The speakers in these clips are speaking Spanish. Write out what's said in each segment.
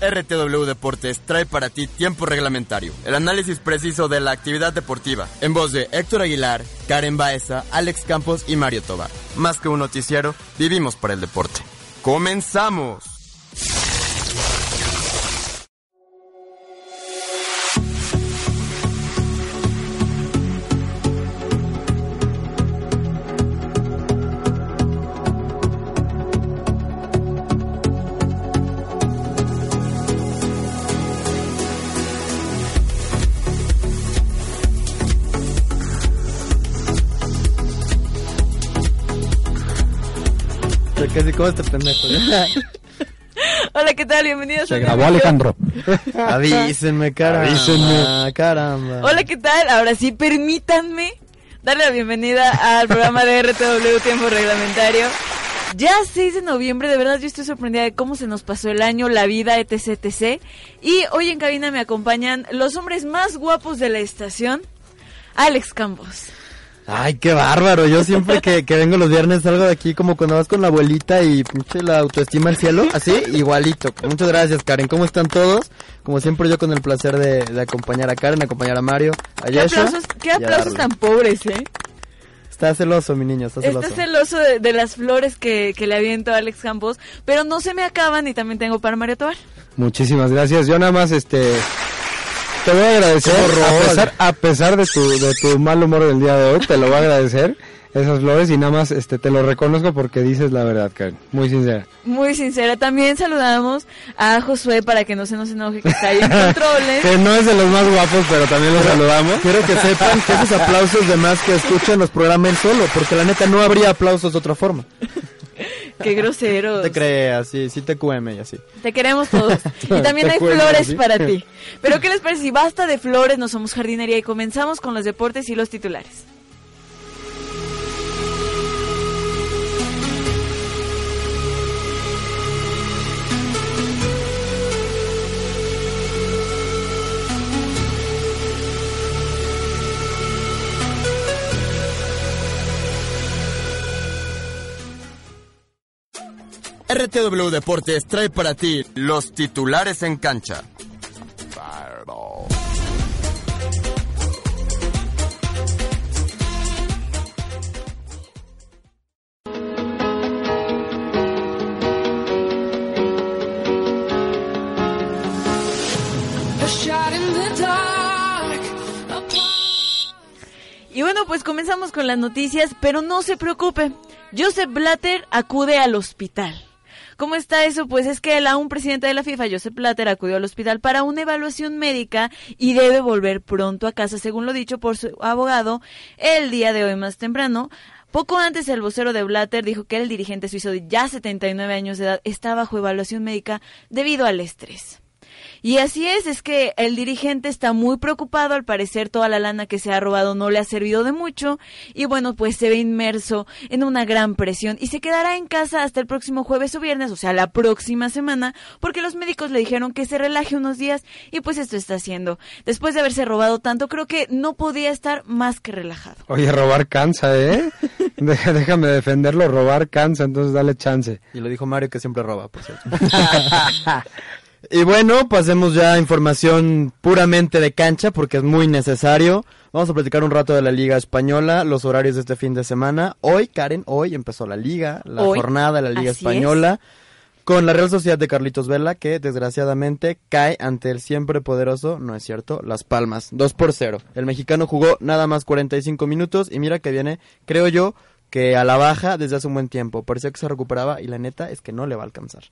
RTW Deportes trae para ti tiempo reglamentario, el análisis preciso de la actividad deportiva, en voz de Héctor Aguilar, Karen Baeza, Alex Campos y Mario Tobar. Más que un noticiero, vivimos para el deporte. ¡Comenzamos! ¿Cómo este pendejo? Hola, ¿qué tal? Bienvenidos Se grabó Alejandro. Avísenme, caramba. Avísenme. caramba. Hola, ¿qué tal? Ahora sí, permítanme darle la bienvenida al programa de RTW Tiempo Reglamentario. Ya 6 de noviembre, de verdad yo estoy sorprendida de cómo se nos pasó el año, la vida, etc, etc. Y hoy en cabina me acompañan los hombres más guapos de la estación, Alex Campos. Ay, qué bárbaro. Yo siempre que, que vengo los viernes salgo de aquí como cuando vas con la abuelita y pinche la autoestima al cielo. Así, igualito. Muchas gracias, Karen. ¿Cómo están todos? Como siempre yo con el placer de, de acompañar a Karen, acompañar a Mario, a ¿Qué Yeshua aplausos, qué aplausos tan pobres, eh? Está celoso, mi niño, está celoso. Está celoso de, de las flores que, que le aviento a Alex Campos, pero no se me acaban y también tengo para Mario Tobar. Muchísimas gracias. Yo nada más, este, te voy a agradecer, a pesar, a pesar de tu, de tu mal humor del día de hoy, te lo voy a agradecer, esas flores, y nada más, este, te lo reconozco porque dices la verdad, Karen. Muy sincera. Muy sincera. También saludamos a Josué para que no se nos enoje que está ahí en controles. Que no es de los más guapos, pero también lo saludamos. Quiero que sepan que esos aplausos de más que escuchan los programas solo, porque la neta no habría aplausos de otra forma. Qué groseros. Te creas, sí, sí te cueme y así. Te queremos todos. Y también hay flores ¿sí? para ti. Pero ¿qué les parece si basta de flores? No somos jardinería y comenzamos con los deportes y los titulares. RTW Deportes trae para ti los titulares en cancha. Y bueno, pues comenzamos con las noticias, pero no se preocupe. Joseph Blatter acude al hospital. ¿Cómo está eso? Pues es que el aún presidente de la FIFA, Joseph Blatter, acudió al hospital para una evaluación médica y debe volver pronto a casa, según lo dicho por su abogado el día de hoy más temprano. Poco antes, el vocero de Blatter dijo que el dirigente suizo de ya 79 años de edad está bajo evaluación médica debido al estrés. Y así es, es que el dirigente está muy preocupado, al parecer toda la lana que se ha robado no le ha servido de mucho y bueno, pues se ve inmerso en una gran presión y se quedará en casa hasta el próximo jueves o viernes, o sea, la próxima semana, porque los médicos le dijeron que se relaje unos días y pues esto está haciendo. Después de haberse robado tanto, creo que no podía estar más que relajado. Oye, robar cansa, ¿eh? Déjame defenderlo, robar cansa, entonces dale chance. Y lo dijo Mario que siempre roba, por cierto. y bueno, pasemos ya a información puramente de cancha porque es muy necesario. Vamos a platicar un rato de la Liga Española, los horarios de este fin de semana. Hoy, Karen, hoy empezó la Liga, la Hoy, jornada de la Liga Española. Con la Real Sociedad de Carlitos Vela, que desgraciadamente cae ante el siempre poderoso, no es cierto, Las Palmas, 2 por 0. El mexicano jugó nada más 45 minutos y mira que viene, creo yo, que a la baja desde hace un buen tiempo. Parecía que se recuperaba y la neta es que no le va a alcanzar.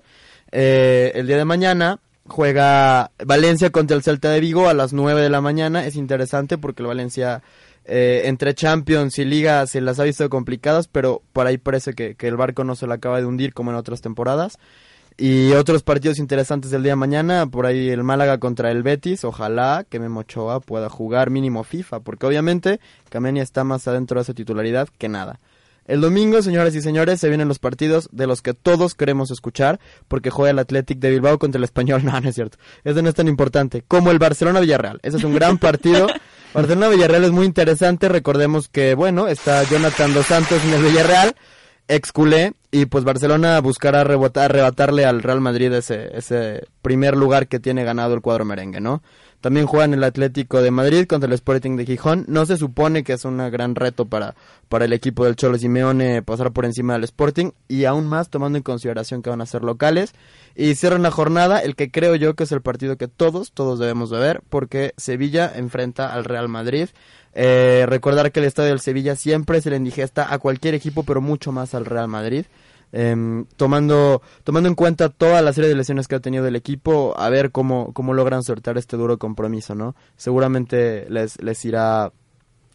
Eh, el día de mañana juega Valencia contra el Celta de Vigo a las 9 de la mañana. Es interesante porque el Valencia eh, entre Champions y Liga se las ha visto complicadas, pero por ahí parece que, que el barco no se le acaba de hundir como en otras temporadas. Y otros partidos interesantes del día de mañana, por ahí el Málaga contra el Betis, ojalá que Memo Ochoa pueda jugar mínimo FIFA, porque obviamente Camenia está más adentro de esa titularidad que nada. El domingo, señoras y señores, se vienen los partidos de los que todos queremos escuchar, porque juega el Athletic de Bilbao contra el Español. No, no es cierto. Eso no es tan importante. Como el Barcelona-Villarreal. Ese es un gran partido. Barcelona-Villarreal es muy interesante. Recordemos que, bueno, está Jonathan Dos Santos en el Villarreal ex culé y pues Barcelona buscará arrebatarle al Real Madrid ese, ese primer lugar que tiene ganado el cuadro merengue, ¿no? También juegan el Atlético de Madrid contra el Sporting de Gijón. No se supone que es un gran reto para, para el equipo del Cholo Simeone pasar por encima del Sporting y aún más tomando en consideración que van a ser locales. Y cierran la jornada el que creo yo que es el partido que todos, todos debemos de ver porque Sevilla enfrenta al Real Madrid. Eh, recordar que el estadio del Sevilla siempre se le indigesta a cualquier equipo, pero mucho más al Real Madrid. Em, tomando, tomando en cuenta toda la serie de lesiones que ha tenido el equipo, a ver cómo, cómo logran sortear este duro compromiso, ¿no? Seguramente les, les irá,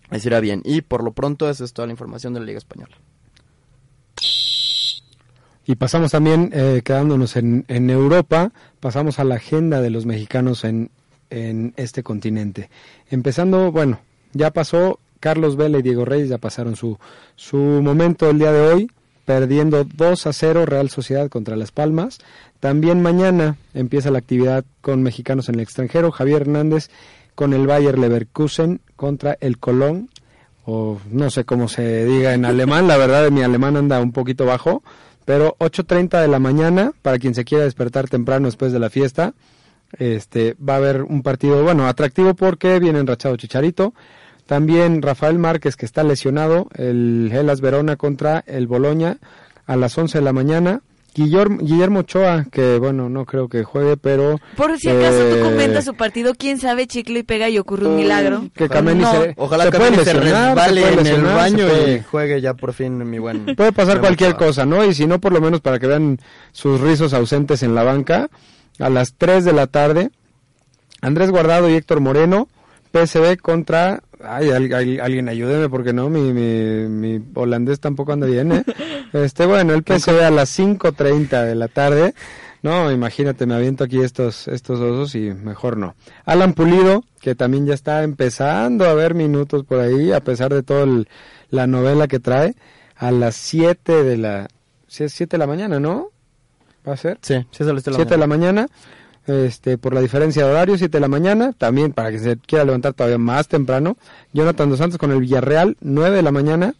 les irá bien. Y por lo pronto, esa es toda la información de la Liga Española. Y pasamos también, eh, quedándonos en, en Europa, pasamos a la agenda de los mexicanos en, en este continente. Empezando, bueno, ya pasó, Carlos Vela y Diego Reyes ya pasaron su, su momento el día de hoy, perdiendo 2 a 0 Real Sociedad contra Las Palmas. También mañana empieza la actividad con mexicanos en el extranjero, Javier Hernández con el Bayer Leverkusen contra el Colón, o no sé cómo se diga en alemán, la verdad mi alemán anda un poquito bajo, pero 8.30 de la mañana, para quien se quiera despertar temprano después de la fiesta, este va a haber un partido, bueno, atractivo porque viene enrachado Chicharito, también Rafael Márquez, que está lesionado, el Hellas Verona contra el Boloña a las 11 de la mañana. Guillermo, Guillermo Ochoa, que bueno, no creo que juegue, pero... Por si acaso eh, tú comentas su partido, quién sabe, chicle y pega y ocurre un milagro. Que Kameni No, se, ojalá se que puede se lesionar, resbale se puede en el baño puede- y juegue ya por fin mi buen. Puede pasar cualquier Ochoa. cosa, ¿no? Y si no, por lo menos para que vean sus rizos ausentes en la banca, a las 3 de la tarde, Andrés Guardado y Héctor Moreno, PSV contra... Ay, al- al- alguien ayúdeme porque no, mi, mi, mi holandés tampoco anda bien, ¿eh? Este, bueno, el PSV a las 5.30 de la tarde. No, imagínate, me aviento aquí estos, estos osos y mejor no. Alan Pulido, que también ya está empezando a ver minutos por ahí, a pesar de toda la novela que trae, a las 7 de la... sí, es 7 de la mañana, ¿no? ¿Va a ser? Sí, sí, eso lo estoy 7 de la mañana, este, por la diferencia de horario, 7 de la mañana, también para que se quiera levantar todavía más temprano. Jonathan Dos Santos con el Villarreal, 9 de la mañana.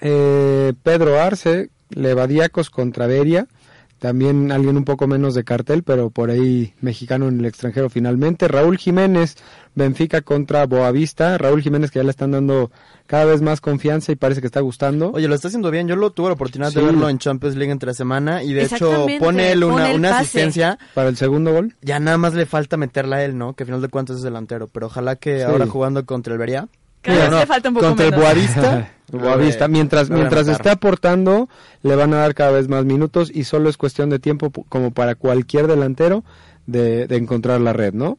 Eh, Pedro Arce, Levadiacos contra Beria, también alguien un poco menos de cartel, pero por ahí mexicano en el extranjero finalmente. Raúl Jiménez, Benfica contra Boavista. Raúl Jiménez que ya le están dando cada vez más confianza y parece que está gustando. Oye, lo está haciendo bien. Yo lo tuve la oportunidad de verlo en Champions League entre semana y de hecho pone él una, pone una asistencia. Para el segundo gol. Ya nada más le falta meterla a él, ¿no? Que al final de cuentas es delantero. Pero ojalá que Sí. ahora jugando contra el Beria. Cada vez le falta un poco contra menos. el Boavista. Boavista. Mientras, mientras esté aportando, le van a dar cada vez más minutos y solo es cuestión de tiempo como para cualquier delantero de, de encontrar la red, ¿no?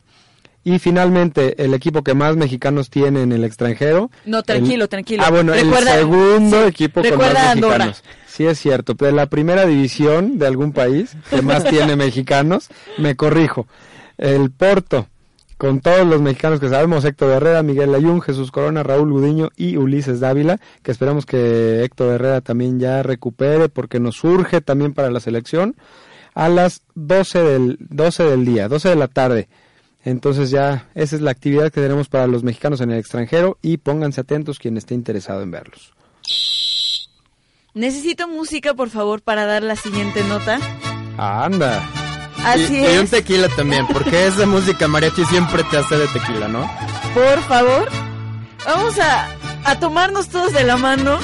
Y finalmente, el equipo que más mexicanos tiene en el extranjero. No, tranquilo, el- tranquilo. Ah, bueno, Recuerda- el segundo sí, equipo con más Andorra. mexicanos. Sí, es cierto. De la primera división de algún país que más tiene mexicanos, me corrijo. El Porto, con todos los mexicanos que sabemos, Héctor Herrera, Miguel Ayun, Jesús Corona, Raúl Gudiño y Ulises Dávila, que esperamos que Héctor Herrera también ya recupere porque nos surge también para la selección, a las 12 del, 12 del día, 12 de la tarde. Entonces ya esa es la actividad que tenemos para los mexicanos en el extranjero y pónganse atentos quien esté interesado en verlos. Necesito música, por favor, para dar la siguiente nota. Anda. Así y, y un tequila también, porque esa música mariachi siempre te hace de tequila, ¿no? Por favor, vamos a, a tomarnos todos de la mano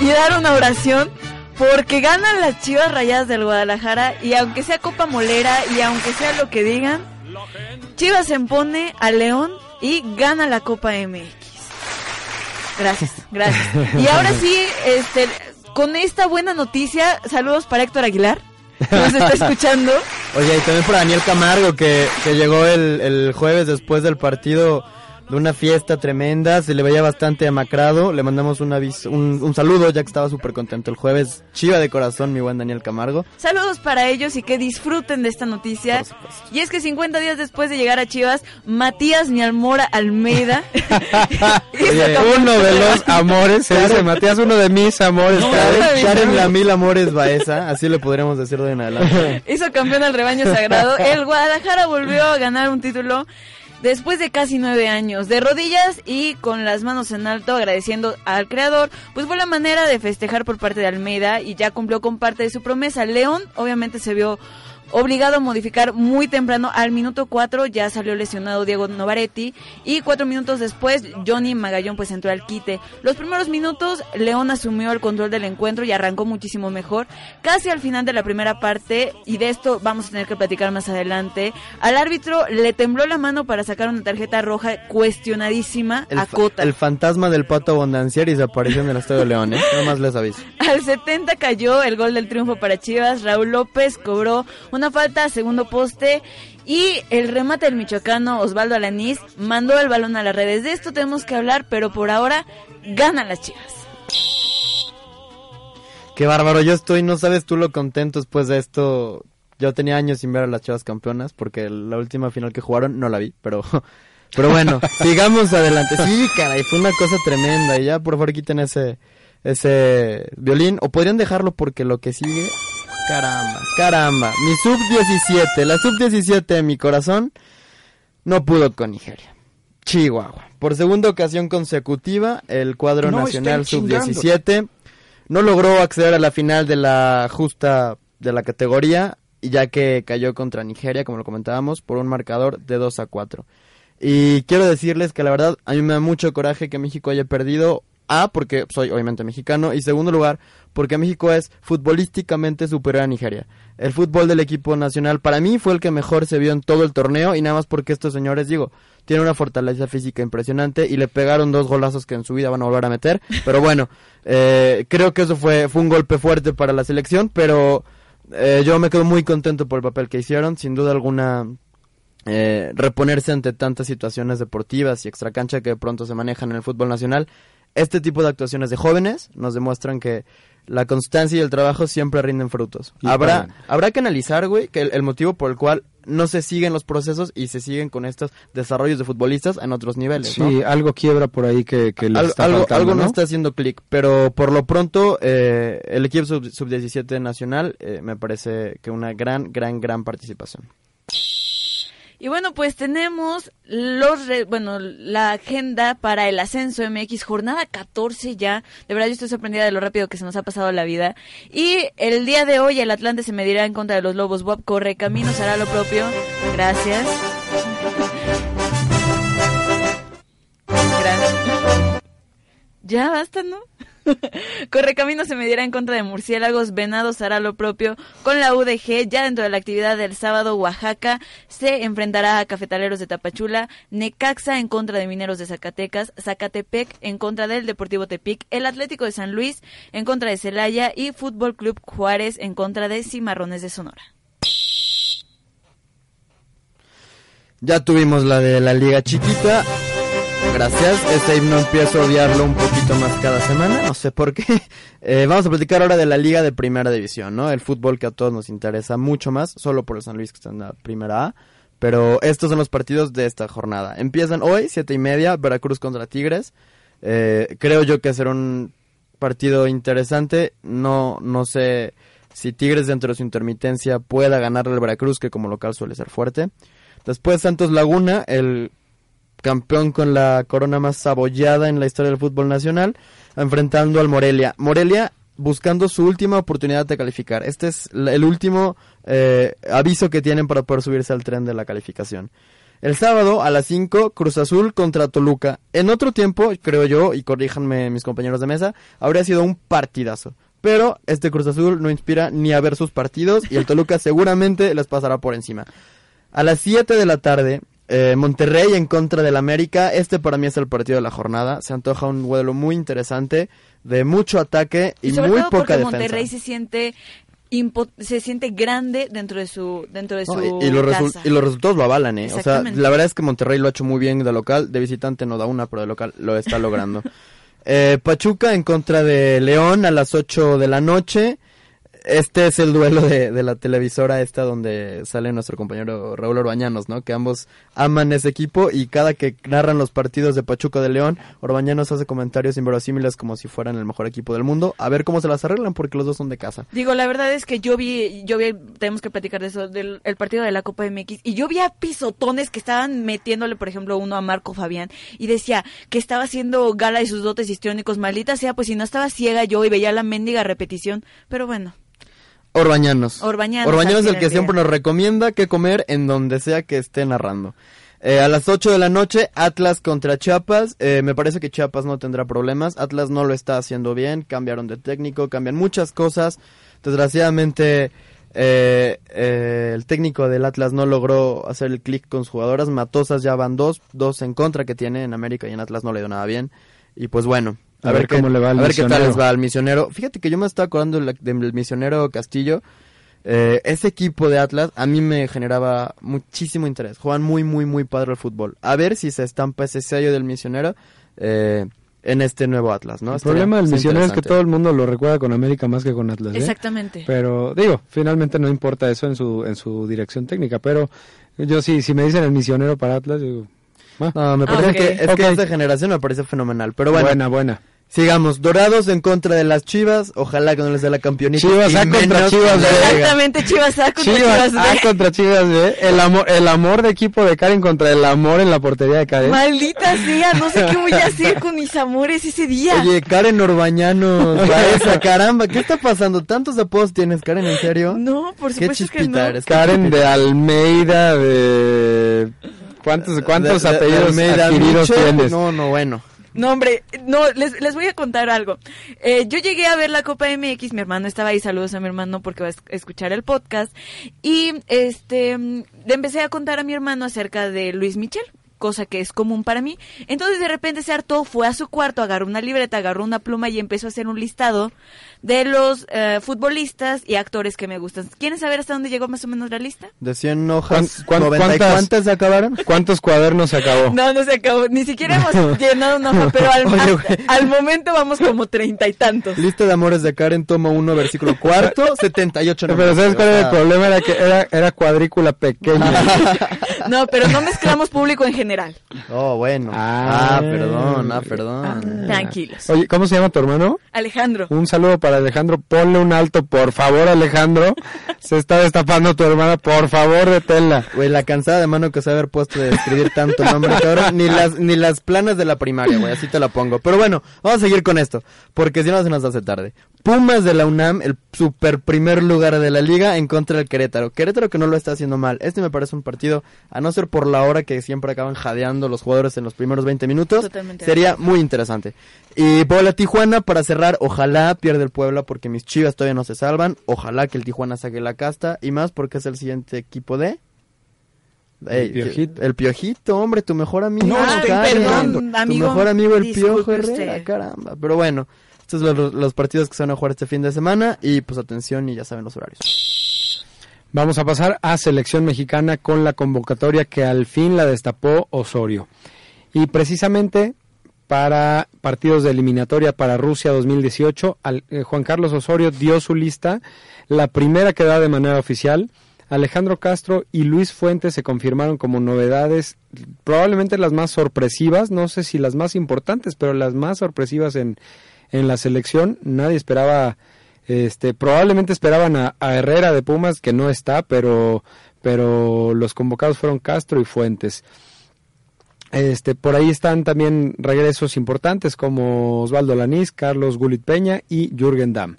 y dar una oración porque ganan las chivas rayadas del Guadalajara y aunque sea Copa Molera y aunque sea lo que digan, Chivas se impone a León y gana la Copa MX. Gracias, gracias. Y ahora sí, este, con esta buena noticia, saludos para Héctor Aguilar, que nos está escuchando. Oye, y también para Daniel Camargo, que, que llegó el, el jueves después del partido de una fiesta tremenda, se le veía bastante amacrado, le mandamos un, aviso, un, un saludo ya que estaba súper contento el jueves, chiva de corazón mi buen Daniel Camargo. Saludos para ellos y que disfruten de esta noticia. Y es que 50 días después de llegar a Chivas, Matías Nialmora Almeida. uno de los amores, se dice Matías, uno de mis amores. Karen, la mil amores Baeza, así le podríamos decir de en adelante. Hizo campeón al rebaño sagrado. El Guadalajara volvió a ganar un título después de casi nueve años de rodillas y con las manos en alto agradeciendo al creador, pues fue la manera de festejar por parte de Almeida y ya cumplió con parte de su promesa. León obviamente se vio obligado a modificar muy temprano. Al minuto 4 ya salió lesionado Diego Novaretti y cuatro minutos después Johnny Magallón pues entró al quite. Los primeros minutos León asumió el control del encuentro y arrancó muchísimo mejor. Casi al final de la primera parte, y de esto vamos a tener que platicar más adelante, al árbitro le tembló la mano para sacar una tarjeta roja cuestionadísima el a Cota. El fantasma del pato Bondancieri se apareció en el Estadio León, ¿eh? Nada más les aviso. Al 70 cayó el gol del triunfo para Chivas. Raúl López cobró una falta, segundo poste. Y el remate del michoacano Osvaldo Alanís mandó el balón a las redes. De esto tenemos que hablar, pero por ahora ganan las chivas. Qué bárbaro, yo estoy, no sabes tú lo contento después de esto. Yo tenía años sin ver a las chivas campeonas porque la última final que jugaron no la vi, pero pero bueno, sigamos adelante. Sí, caray, fue una cosa tremenda y ya por favor quiten ese ese violín o podrían dejarlo porque lo que sigue Caramba, caramba. Mi sub-17, la sub-17 de mi corazón, no pudo con Nigeria. Chihuahua. Por segunda ocasión consecutiva, el cuadro nacional sub-17 no logró acceder a la final de la justa de la categoría, ya que cayó contra Nigeria, como lo comentábamos, por un marcador de 2 a 4. Y quiero decirles que la verdad, a mí me da mucho coraje que México haya perdido a, porque soy obviamente mexicano. Y segundo lugar, porque México es futbolísticamente superior a Nigeria. El fútbol del equipo nacional para mí fue el que mejor se vio en todo el torneo. Y nada más porque estos señores, digo, tienen una fortaleza física impresionante. Y le pegaron dos golazos que en su vida van a volver a meter. Pero bueno, eh, creo que eso fue, fue un golpe fuerte para la selección. Pero eh, yo me quedo muy contento por el papel que hicieron. Sin duda alguna. Eh, reponerse ante tantas situaciones deportivas y extracancha que de pronto se manejan en el fútbol nacional este tipo de actuaciones de jóvenes nos demuestran que la constancia y el trabajo siempre rinden frutos. habrá, habrá que analizar, güey, que el, motivo por el cual no se siguen los procesos y se siguen con estos desarrollos de futbolistas en otros niveles. Sí, algo quiebra por ahí que, que está algo, algo ¿no? está haciendo clic, pero por lo pronto eh, el equipo sub-17 sub nacional eh, me parece que una gran, gran, gran participación. Y bueno, pues tenemos los bueno, la agenda para el ascenso MX, jornada 14 ya. De verdad yo estoy sorprendida de lo rápido que se nos ha pasado la vida. Y el día de hoy el Atlante se medirá en contra de los Lobos. Bob corre caminos, hará lo propio. Gracias. Gracias. Ya basta, ¿no? Correcamino se medirá en contra de Murciélagos, Venados hará lo propio con la UDG. Ya dentro de la actividad del sábado, Oaxaca se enfrentará a Cafetaleros de Tapachula, Necaxa en contra de Mineros de Zacatecas, Zacatepec en contra del Deportivo Tepic, el Atlético de San Luis en contra de Celaya y Fútbol Club Juárez en contra de Cimarrones de Sonora. Ya tuvimos la de la Liga Chiquita. Gracias, este himno empiezo a odiarlo un poquito más cada semana, no sé por qué. Eh, vamos a platicar ahora de la Liga de Primera División, ¿no? El fútbol que a todos nos interesa mucho más, solo por el San Luis que está en la Primera A. Pero estos son los partidos de esta jornada. Empiezan hoy, siete y media, Veracruz contra Tigres. Eh, creo yo que será un partido interesante. No, no sé si Tigres dentro de su intermitencia pueda ganarle al Veracruz, que como local suele ser fuerte. Después Santos Laguna, el campeón con la corona más sabollada en la historia del fútbol nacional, enfrentando al Morelia. Morelia buscando su última oportunidad de calificar. Este es el último eh, aviso que tienen para poder subirse al tren de la calificación. El sábado a las 5, Cruz Azul contra Toluca. En otro tiempo, creo yo, y corríjanme mis compañeros de mesa, habría sido un partidazo. Pero este Cruz Azul no inspira ni a ver sus partidos y el Toluca seguramente les pasará por encima. A las 7 de la tarde, eh, Monterrey en contra del América. Este para mí es el partido de la jornada. Se antoja un duelo muy interesante, de mucho ataque y, muy poca defensa. Monterrey se siente se siente grande dentro de su dentro de su No, y, y los casa. y los resultados lo avalan, ¿eh? O sea, la verdad es que Monterrey lo ha hecho muy bien de local, de visitante no da una, pero de local lo está logrando. Eh, Pachuca en contra de León a las 8 de la noche. Este es el duelo de, de la televisora esta donde sale nuestro compañero Raúl Orbañanos, ¿no? Que ambos aman ese equipo y cada que narran los partidos de Pachuca de León, Orbañanos hace comentarios inverosímiles como si fueran el mejor equipo del mundo. A ver cómo se las arreglan porque los dos son de casa. Digo, la verdad es que yo vi, yo vi, tenemos que platicar de eso, del el partido de la Copa MX, y yo vi a pisotones que estaban metiéndole, por ejemplo, uno a Marco Fabián, y decía que estaba haciendo gala de sus dotes histriónicos, maldita sea, pues si no estaba ciega yo y veía la mendiga repetición, pero bueno, Orbañanos. Orbañanos, Orbañanos es el que siempre nos recomienda que comer en donde sea que esté narrando. Eh, a las 8 de la noche, Atlas contra Chiapas. Eh, me parece que Chiapas no tendrá problemas. Atlas no lo está haciendo bien. Cambiaron de técnico, cambian muchas cosas. Desgraciadamente, eh, eh, el técnico del Atlas no logró hacer el clic con sus jugadoras. Matosas ya van dos, dos en contra que tiene en América y en Atlas no le dio nada bien. Y pues bueno, A ver qué- cómo le va al a ver qué tal les va al misionero. Fíjate que yo me estaba acordando del del misionero Castillo. Eh, ese equipo de Atlas a mí me generaba muchísimo interés. Juegan muy, muy, muy padre el fútbol. A ver si se estampa ese sello del misionero eh, en este nuevo Atlas, ¿no? El Estaría- problema del misionero es que todo el mundo lo recuerda con América más que con Atlas. ¿eh? exactamente. Pero digo, finalmente no importa eso en su en su dirección técnica, pero yo sí, si me dicen el misionero para Atlas, yo digo, ah, No, me Ah, parece que es que esta generación me parece fenomenal. Pero bueno, buena, buena. sigamos. Dorados en contra de las Chivas. Ojalá que no les dé la campeonita. Chivas A contra Chivas B. Exactamente, Chivas A contra Chivas Chivas, A B. contra Chivas B. El amor, el amor de equipo de Karen contra el amor en la portería de Karen. Maldita sea, no sé qué voy a hacer con mis amores ese día. Oye, Karen Orbañanos, esa caramba, ¿qué está pasando? ¿Tantos apodos tienes, Karen, en serio? no, por Qué supuesto que no. eres. Karen de Almeida de ¿Cuántos cuántos De- de- de apellidos Almeida, adquiridos Miche, tienes? No, no, bueno. No, hombre, no, les, les voy a contar algo. Eh, yo llegué a ver la Copa MX, mi hermano estaba ahí, saludos a mi hermano porque va a es- escuchar el podcast, y este, mm, le empecé a contar a mi hermano acerca de Luis Michel, cosa que es común para mí. Entonces de repente se hartó, fue a su cuarto, agarró una libreta, agarró una pluma y empezó a hacer un listado de los eh, futbolistas y actores que me gustan. ¿Quieren saber hasta dónde llegó más o menos la lista? De 100 hojas, ¿Cuán- cuán- 90 y cuántas? cuántas se acabaron? ¿Cuántos cuadernos se acabó? No, no se acabó, ni siquiera hemos llenado una hoja, pero al, Oye, hasta- güey. al momento vamos como treinta y tantos. Lista de amores de Karen, toma 1, versículo cuarto, 78 Pero números, ¿sabes cuál era el sea, problema? Era que era, era cuadrícula pequeña. No, pero no mezclamos público en general. Oh, bueno. Ah. Ah, perdón, ah, perdón. Tranquilos. Oye, ¿cómo se llama tu hermano? Alejandro. Un saludo para Alejandro. Ponle un alto, por favor, Alejandro. Se está destapando tu hermana. Por favor, deténla. Güey, la cansada de mano que se haber puesto de escribir tanto nombre, cabrón. Ni las, ni las planas de la primaria, güey, así te la pongo. Pero bueno, vamos a seguir con esto, porque si no se nos hace tarde. Pumas de la UNAM, el super primer lugar de la liga en contra del Querétaro. Querétaro que no lo está haciendo mal. Este me parece un partido, a no ser por la hora que siempre acaban jadeando los jugadores en los primeros 20 minutos, Totalmente sería muy interesante. Y Puebla Tijuana, para cerrar, ojalá pierde el Puebla porque mis chivas todavía no se salvan. Ojalá que el Tijuana saque la casta. Y más porque es el siguiente equipo de... Ey, El Piojito. El Piojito, hombre, tu mejor amigo. No, Karen. perdón, Tu amigo, mejor amigo el Piojo Herrera, caramba. Pero bueno, estos son los, partidos que se van a jugar este fin de semana. Y pues atención y ya saben los horarios. Vamos a pasar a selección mexicana con la convocatoria que al fin la destapó Osorio. Y precisamente para partidos de eliminatoria para Rusia 2018, al- eh, Juan Carlos Osorio dio su lista, la primera que da de manera oficial. Alejandro Castro y Luis Fuentes se confirmaron como novedades, probablemente las más sorpresivas, no sé si las más importantes, pero las más sorpresivas en, en la selección. Nadie esperaba este, probablemente esperaban a, Herrera de Pumas, que no está, pero, pero los convocados fueron Castro y Fuentes. Este, por ahí están también regresos importantes como Osvaldo Lanís, Carlos Gulit Peña y Jürgen Damm.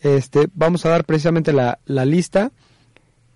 Este, vamos a dar precisamente la, la lista.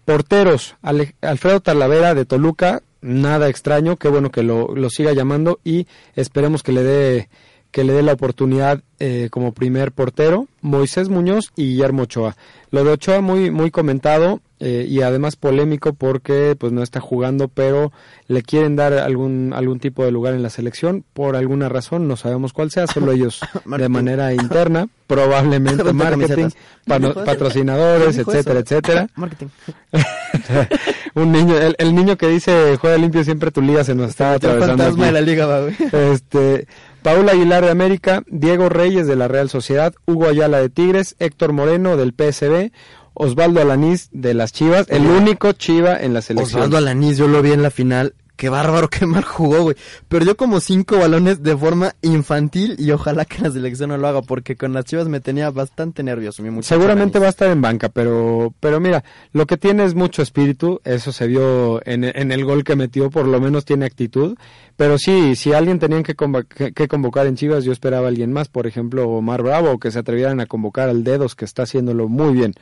Porteros, Alfredo Talavera de Toluca, nada extraño, qué bueno que lo, lo siga llamando y esperemos que le dé que le dé la oportunidad eh, como primer portero, Moisés Muñoz y Guillermo Ochoa. Lo de Ochoa muy muy comentado, eh, y además polémico porque pues no está jugando, pero le quieren dar algún algún tipo de lugar en la selección por alguna razón, no sabemos cuál sea, solo ellos de manera interna, probablemente marketing, patrocinadores, etcétera, etcétera. Marketing. Un niño, el, niño que dice juega limpio siempre tu liga se nos está atravesando. de la liga, Este, Paul Aguilar de América, Diego Reyes de la Real Sociedad, Hugo Ayala de Tigres, Héctor Moreno del PSB, Osvaldo Alanís de las Chivas, el único Chiva en la selección. Osvaldo Alanís, yo lo vi en la final qué bárbaro, qué mal jugó, güey. Perdió como cinco balones de forma infantil y ojalá que la selección no lo haga porque con las chivas me tenía bastante nervioso. Mi Seguramente va a estar en banca, pero, pero mira, lo que tiene es mucho espíritu, eso se vio en, en el gol que metió, por lo menos tiene actitud. Pero sí, si alguien tenían que, que, convocar en Chivas, yo esperaba a alguien más, por ejemplo, Omar Bravo, que se atrevieran a convocar al Dedos, que está haciéndolo muy bien.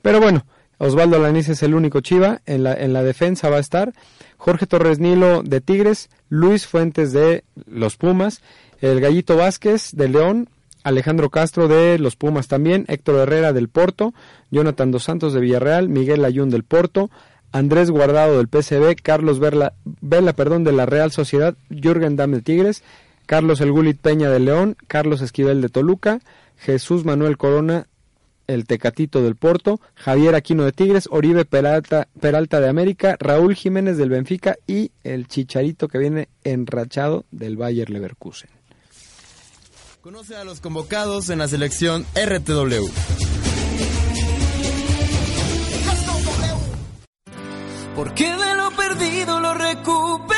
Pero bueno, Osvaldo Alaniz es el único Chiva, en la, en la defensa va a estar. Jorge Torres Nilo de Tigres, Luis Fuentes de los Pumas, el Gallito Vázquez de León, Alejandro Castro de los Pumas también, Héctor Herrera del Porto, Jonathan Dos Santos de Villarreal, Miguel Ayun del Porto, Andrés Guardado del PCB, Carlos Vela, Vela perdón, de la Real Sociedad, Jürgen Damm de Tigres, Carlos El Gulit Peña de León, Carlos Esquivel de Toluca, Jesús Manuel Corona el Tecatito del Porto, Javier Aquino de Tigres, Oribe Peralta, Peralta de América, Raúl Jiménez del Benfica y el Chicharito que viene enrachado del Bayer Leverkusen. Conoce a los convocados en la selección RTW. Porque de lo perdido lo recuperado.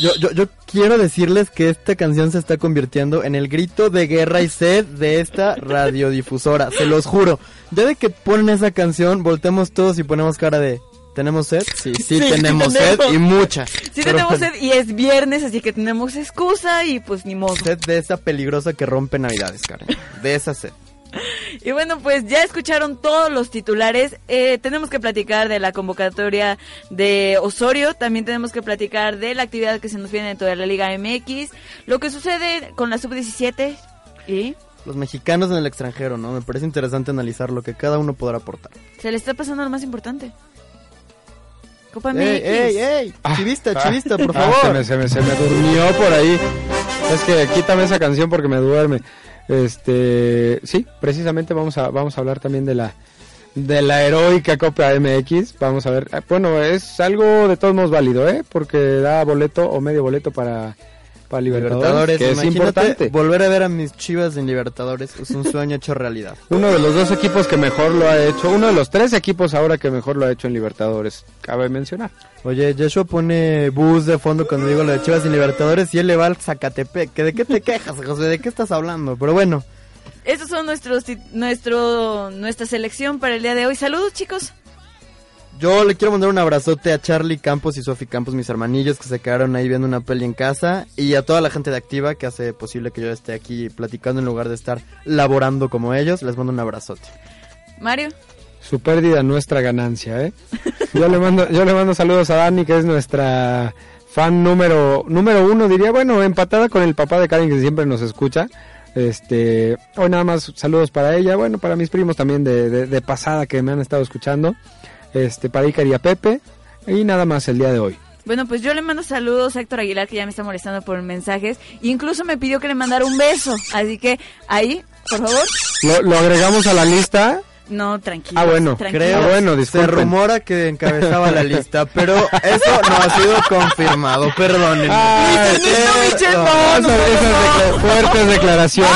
Yo, yo, yo quiero decirles que esta canción se está convirtiendo en el grito de guerra y sed de esta radiodifusora, se los juro. Ya de que ponen esa canción, voltemos todos y ponemos cara de... ¿Tenemos sed? Sí, sí, tenemos, sed y mucha. Sí tenemos sed y es viernes, así que tenemos excusa y pues ni modo. Sed de esa peligrosa que rompe navidades, Karen. De esa sed. Y bueno, pues ya escucharon todos los titulares. Eh, tenemos que platicar de la convocatoria de Osorio. También tenemos que platicar de la actividad que se nos viene dentro de la Liga MX. Lo que sucede con la Sub-17 y... Los mexicanos en el extranjero, ¿no? Me parece interesante analizar lo que cada uno podrá aportar. Se le está pasando lo más importante. Copa MX. ¡Ey, ey, ey! Ah, chivista, ah. chivista, por ah, favor. se, me, se me durmió por ahí. Es que quítame esa canción porque me duerme. Este, sí, precisamente vamos a vamos a hablar también de la de la heroica Copa MX. Vamos a ver, bueno, es algo de todos modos válido, ¿eh? Porque da boleto o medio boleto para para Libertadores, que es importante. Volver a ver a mis chivas en Libertadores es un sueño hecho realidad. Uno de los dos equipos que mejor lo ha hecho, uno de los tres equipos ahora que mejor lo ha hecho en Libertadores, cabe mencionar. Oye, Joshua pone bus de fondo cuando digo lo de chivas en Libertadores y él le va al Zacatepec. ¿De qué te quejas, José? ¿De qué estás hablando? Pero bueno. Estos son nuestros, nuestro, nuestra selección para el día de hoy. Saludos, chicos. Yo le quiero mandar un abrazote a Charlie Campos y Sofi Campos, mis hermanillos que se quedaron ahí viendo una peli en casa. Y a toda la gente de Activa que hace posible que yo esté aquí platicando en lugar de estar laborando como ellos. Les mando un abrazote. Mario. Su pérdida, nuestra ganancia, ¿eh? Yo le mando, yo le mando saludos a Dani, que es nuestra fan número, número uno, diría, bueno, empatada con el papá de Karen que siempre nos escucha. Este, hoy nada más saludos para ella, bueno, para mis primos también de, de pasada que me han estado escuchando este, para Icar y a Pepe. Y nada más el día de hoy. Bueno, pues yo le mando saludos a Héctor Aguilar, que ya me está molestando por mensajes. Incluso me pidió que le mandara un beso. Así que ahí, por favor. ¿Lo, lo agregamos a la lista? No, tranquilo. Ah, bueno, creo. Ah, bueno, se rumora que encabezaba la lista, pero eso no ha sido confirmado. Perdónenme. Ah, no, no, esas fuertes declaraciones.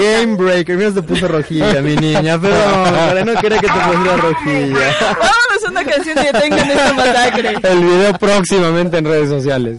Game Breaker, mira, se puso rojilla, mi niña. Perdón, no quiere que te pusiera rojilla. Vámonos a una canción que tengan esta masacre. El video próximamente en redes sociales.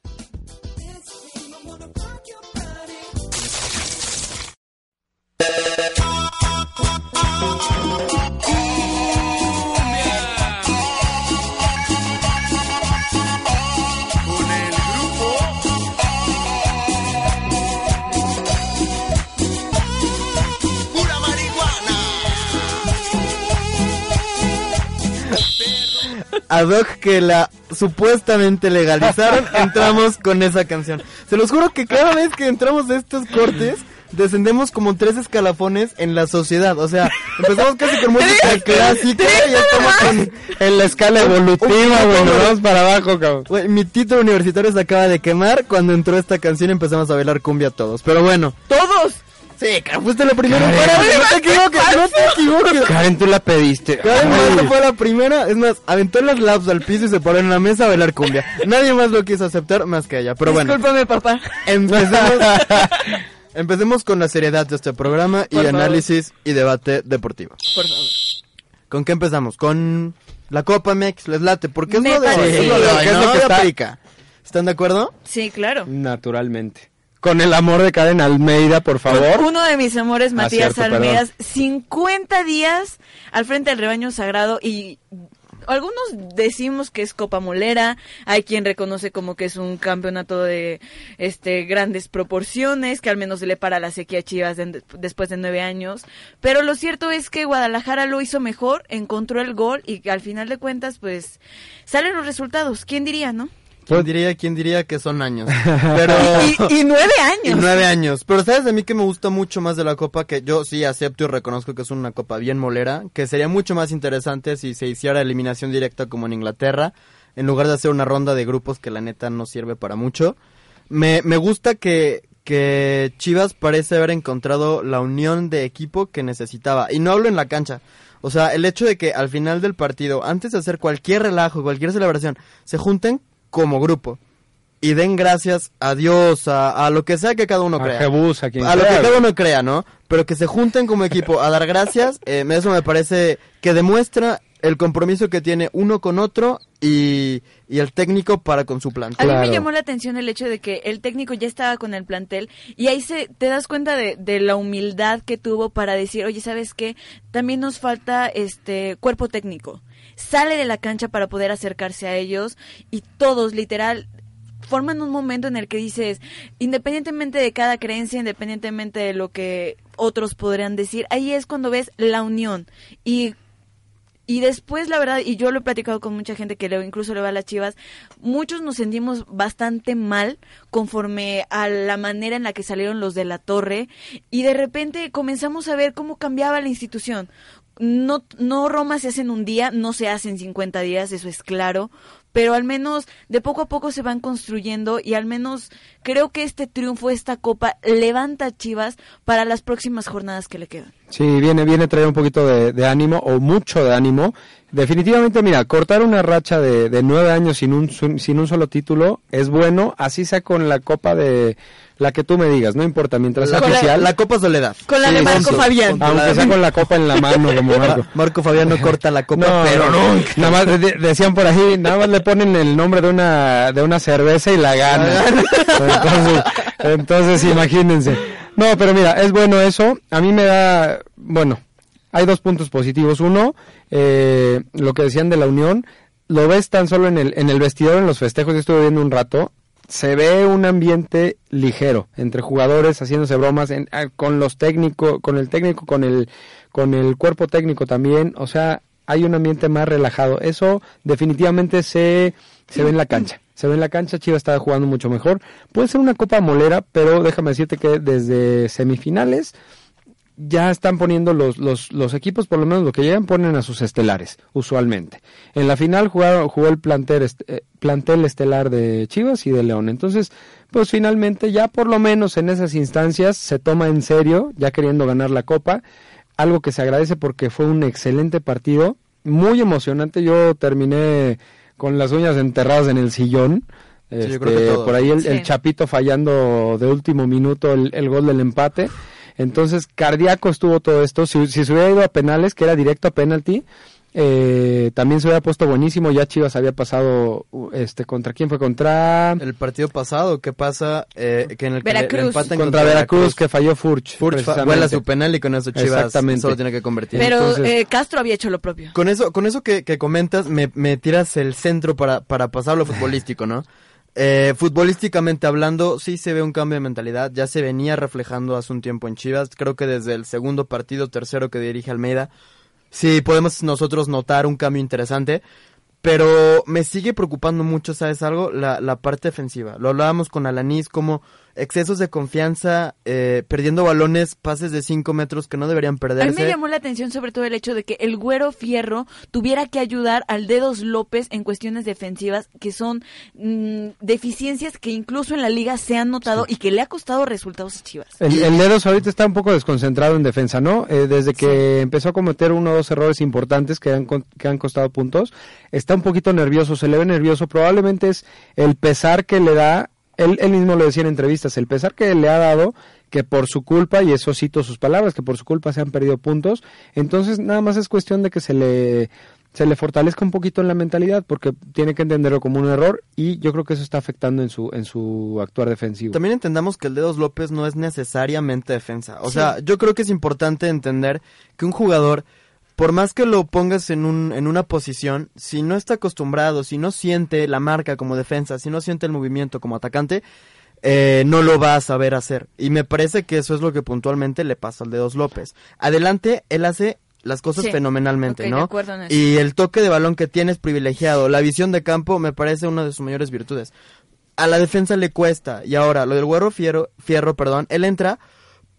Ad hoc que la supuestamente legalizaron, entramos con esa canción. Se los juro que cada vez que entramos a estos cortes, descendemos como tres escalafones en la sociedad. O sea, empezamos casi con música clásica y ya estamos con... En la escala evolutiva, güey, nos vamos para abajo, cabrón. Mi título universitario se acaba de quemar. Cuando entró esta canción empezamos a bailar cumbia todos. Pero bueno. ¡Todos! Sí, Karen, fuiste la primera. Karen. No te equivoques, no te equivoques. Karen, tú la pediste. Karen Ay. Mazo fue la primera, es más, aventó las laps al piso y se paró en la mesa a bailar cumbia. Nadie más lo quiso aceptar más que ella. Pero bueno, Discúlpame, papá. empecemos, empecemos con la seriedad de este programa y Por favor. análisis y debate deportivo. Por favor. ¿Con qué empezamos? Con la Copa MX, les late, porque es lo de hoy, parece. es lo de hoy, ¿Qué es no lo que está? aplica. ¿Están de acuerdo? Sí, claro. Naturalmente. Con el amor de Karen Almeida, por favor. Uno de mis amores, Matías cierto, Almeida, 50 días al frente del rebaño sagrado y algunos decimos que es Copa Molera, hay quien reconoce como que es un campeonato de este grandes proporciones, que al menos le para la sequía a Chivas de- después de nueve años, pero lo cierto es que Guadalajara lo hizo mejor, encontró el gol y al final de cuentas pues salen los resultados, ¿quién diría, no? ¿Quién diría, quién diría que son años? Pero... Y, y nueve Y años. nueve años. Pero sabes de mí que me gusta mucho más de la copa, que yo sí acepto y reconozco que es una copa bien molera, que sería mucho más interesante si se hiciera eliminación directa como en Inglaterra, en lugar de hacer una ronda de grupos que la neta no sirve para mucho. Me, me gusta que, que Chivas parece haber encontrado la unión de equipo que necesitaba. Y no hablo en la cancha. O sea, el hecho de que al final del partido, antes de hacer cualquier relajo, cualquier celebración, se junten como grupo y den gracias a Dios, a, a lo que sea que cada uno A crea. Jebus, a quien a lo que cada uno crea, ¿no? Pero que se junten como equipo a dar gracias, eh, eso me parece que demuestra el compromiso que tiene uno con otro y, y el técnico para con su plan. A mí me llamó la atención el hecho de que el técnico ya estaba con el plantel y ahí se te das cuenta de, de la humildad que tuvo para decir, oye, ¿sabes qué? También nos falta este cuerpo técnico. Sale de la cancha para poder acercarse a ellos y todos, literal, forman un momento en el que dices, independientemente de cada creencia, independientemente de lo que otros podrían decir, ahí es cuando ves la unión y y después, la verdad, y yo lo he platicado con mucha gente que incluso le va a las chivas, muchos nos sentimos bastante mal conforme a la manera en la que salieron los de la torre y de repente comenzamos a ver cómo cambiaba la institución. No, no Roma se hace en un día, no se hace en 50 días, eso es claro, pero al menos de poco a poco se van construyendo y al menos creo que este triunfo, esta copa, levanta a Chivas para las próximas jornadas que le quedan. Sí, viene, viene a traer un poquito de, de ánimo o mucho de ánimo. Definitivamente, mira, cortar una racha de, de nueve años sin un, sin un solo título es bueno, así sea con la copa de la que tú me digas, no importa, mientras sea La, oficial. la Copa Soledad. Con la Sí, de Marco Fabián. Aunque sea con la copa en la mano, como Marco. Marco Fabián no corta la copa, No, pero no, nada más de- decían por ahí, nada más le ponen el nombre de una de una cerveza y la gana. Entonces, entonces imagínense. No, pero mira, es bueno eso. A mí me da, bueno, hay dos puntos positivos. Uno, eh, lo que decían de la unión, lo ves tan solo en el, en el vestidor, en los festejos, yo estuve viendo un rato, se ve un ambiente ligero entre jugadores haciéndose bromas en- ah, con los técnicos, con el técnico, con el, con el cuerpo técnico también, o sea, hay un ambiente más relajado. Eso definitivamente se, se ve en la cancha. Se ve en la cancha, Chivas está jugando mucho mejor. Puede ser una copa molera, pero déjame decirte que desde semifinales ya están poniendo los, los, los equipos, por lo menos lo que llegan, ponen a sus estelares, usualmente. En la final jugaron, jugó el plantel, est- eh, plantel estelar de Chivas y de León. Entonces, pues finalmente ya por lo menos en esas instancias se toma en serio, ya queriendo ganar la copa, algo que se agradece porque fue un excelente partido, muy emocionante. Yo terminé con las uñas enterradas en el sillón. Sí, yo creo que Este, por ahí el, Sí. el Chapito fallando de último minuto el, el gol del empate. Entonces, cardíaco estuvo todo esto. Si, si se hubiera ido a penales, que era directo a penalti, eh, también se hubiera puesto buenísimo. Ya Chivas había pasado, este, ¿contra quién fue? Contra, El partido pasado, ¿qué pasa? Eh, que en el que le- le Veracruz. empatan contra Veracruz, que falló Furch. Furch vuela su penal y con eso Chivas Exactamente. solo tiene que convertir. Pero Entonces- eh, Castro había hecho lo propio. Con eso, con eso que, que comentas, me, me tiras el centro para, para pasar lo futbolístico, ¿no? Eh, futbolísticamente hablando, sí se ve un cambio de mentalidad, ya se venía reflejando hace un tiempo en Chivas, creo que desde el segundo partido, tercero que dirige Almeida, sí podemos nosotros notar un cambio interesante, pero me sigue preocupando mucho, ¿sabes algo? La, la parte defensiva. Lo hablábamos con Alanis, como excesos de confianza, eh, perdiendo balones, pases de 5 metros que no deberían A mí perderse. me llamó la atención sobre todo el hecho de que el güero Fierro tuviera que ayudar al Dedos López en cuestiones defensivas que son mm, deficiencias que incluso en la liga se han notado y que le ha costado resultados a Chivas. El, el Dedos ahorita está un poco desconcentrado en defensa, ¿no? Eh, desde que empezó a cometer uno o dos errores importantes que han, con- que han costado puntos, está un poquito nervioso, se le ve nervioso. Probablemente es el pesar que le da, él, él mismo lo decía en entrevistas, el pesar que le ha dado que por su culpa, y eso cito sus palabras, que por su culpa se han perdido puntos. Entonces, nada más es cuestión de que se le se le fortalezca un poquito en la mentalidad porque tiene que entenderlo como un error y yo creo que eso está afectando en su en su actuar defensivo. También entendamos que el Dedos López no es necesariamente defensa. O Sí. sea, yo creo que es importante entender que un jugador, por más que lo pongas en, un, en una posición, si no está acostumbrado, si no siente la marca como defensa, si no siente el movimiento como atacante, eh, no lo va a saber hacer. Y me parece que eso es lo que puntualmente le pasa al Dedos López. Adelante, él hace las cosas Sí. fenomenalmente, de ¿no? Y el toque de balón que tiene es privilegiado. La visión de campo me parece una de sus mayores virtudes. A la defensa le cuesta. Y ahora, lo del Güero Fierro, Fierro, perdón, él entra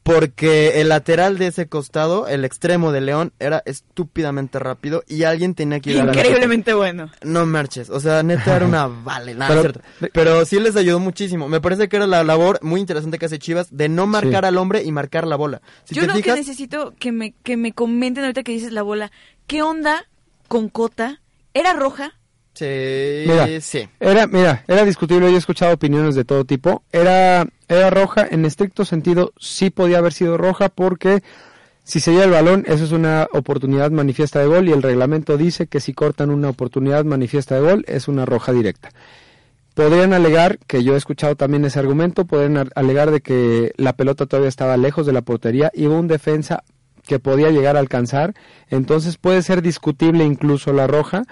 porque el lateral de ese costado, el extremo de León, era estúpidamente rápido y alguien tenía que ayudar a la Increíblemente bueno. no marches, o sea, neta era una vale, nada, Pero- cierto. Pero sí les ayudó muchísimo. Me parece que era la labor muy interesante que hace Chivas de no marcar Sí. al hombre y marcar la bola. Si Yo te lo fijas, que necesito que me, que me comenten ahorita que dices la bola, ¿qué onda con Cota? ¿Era roja? Sí, Mira. sí. Era, mira, era discutible, yo he escuchado opiniones de todo tipo. Era, era roja, en estricto sentido sí podía haber sido roja porque si se lleva el balón, eso es una oportunidad manifiesta de gol y el reglamento dice que si cortan una oportunidad manifiesta de gol es una roja directa. Podrían alegar, que yo he escuchado también ese argumento, podrían alegar de que la pelota todavía estaba lejos de la portería y hubo un defensa que podía llegar a alcanzar, entonces puede ser discutible incluso la roja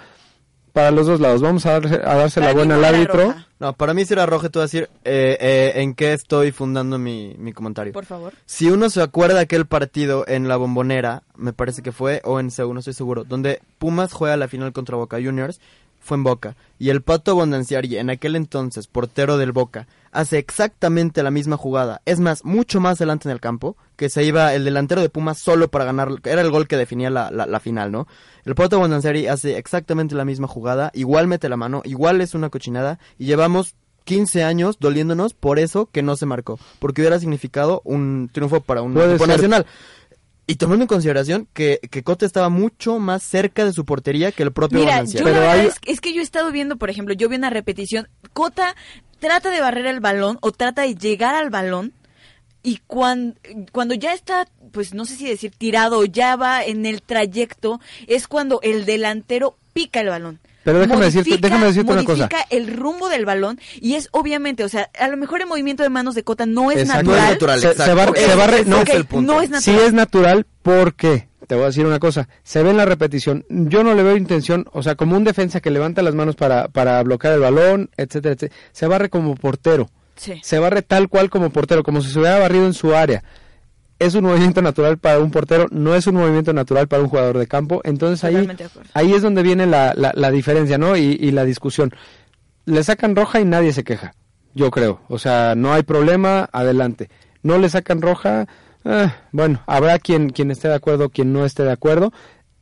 para los dos lados. Vamos a, darse, a darse la Para mí buena al árbitro. roja. No, para mí si era roja, voy a decir eh, eh, en qué estoy fundando mi, mi comentario. Por favor. Si uno se acuerda de aquel partido en la bombonera, me parece que fue, o en CEU, no estoy seguro, donde Pumas juega la final contra Boca Juniors, fue en Boca. Y el Pato Bondanciari, en aquel entonces, portero del Boca, hace exactamente la misma jugada. Es más, mucho más adelante en el campo, que se iba el delantero de Pumas solo para ganar, era el gol que definía la, la, la final, ¿no? El Pato Bondanciari hace exactamente la misma jugada, igual mete la mano, igual es una cochinada, y llevamos 15 años doliéndonos por eso que no se marcó, porque hubiera significado un triunfo para un equipo ser. Y tomando en consideración que, que Cote estaba mucho más cerca de su portería que el propio Mira, Bondanciari. yo Pero la verdad hay- es, es que yo he estado viendo, por ejemplo, yo vi una repetición. Cota trata de barrer el balón o trata de llegar al balón y cuando, cuando ya está, pues no sé si decir tirado o ya va en el trayecto, es cuando el delantero pica el balón. Pero déjame decirte- modifica- déjame decirte una cosa. modifica el rumbo del balón y es obviamente, o sea, a lo mejor el movimiento de manos de Cota no es Exacto. No es natural. natural, Se- se exacto. va- se va re- no, es el punto. no es Sí natural. es natural porque, te voy a decir una cosa, se ve en la repetición, yo no le veo intención, o sea, como un defensa que levanta las manos para, para bloquear el balón, etcétera, etcétera, se barre como portero, Sí. se barre tal cual como portero, como si se hubiera barrido en su área. Es un movimiento natural para un portero, no es un movimiento natural para un jugador de campo, entonces ahí, ahí es donde viene la, la, la diferencia, ¿no? Y, y la discusión. Le sacan roja y nadie se queja, yo creo. O sea, no hay problema, adelante. No le sacan roja, eh, bueno, habrá quien, quien esté de acuerdo, quien no esté de acuerdo.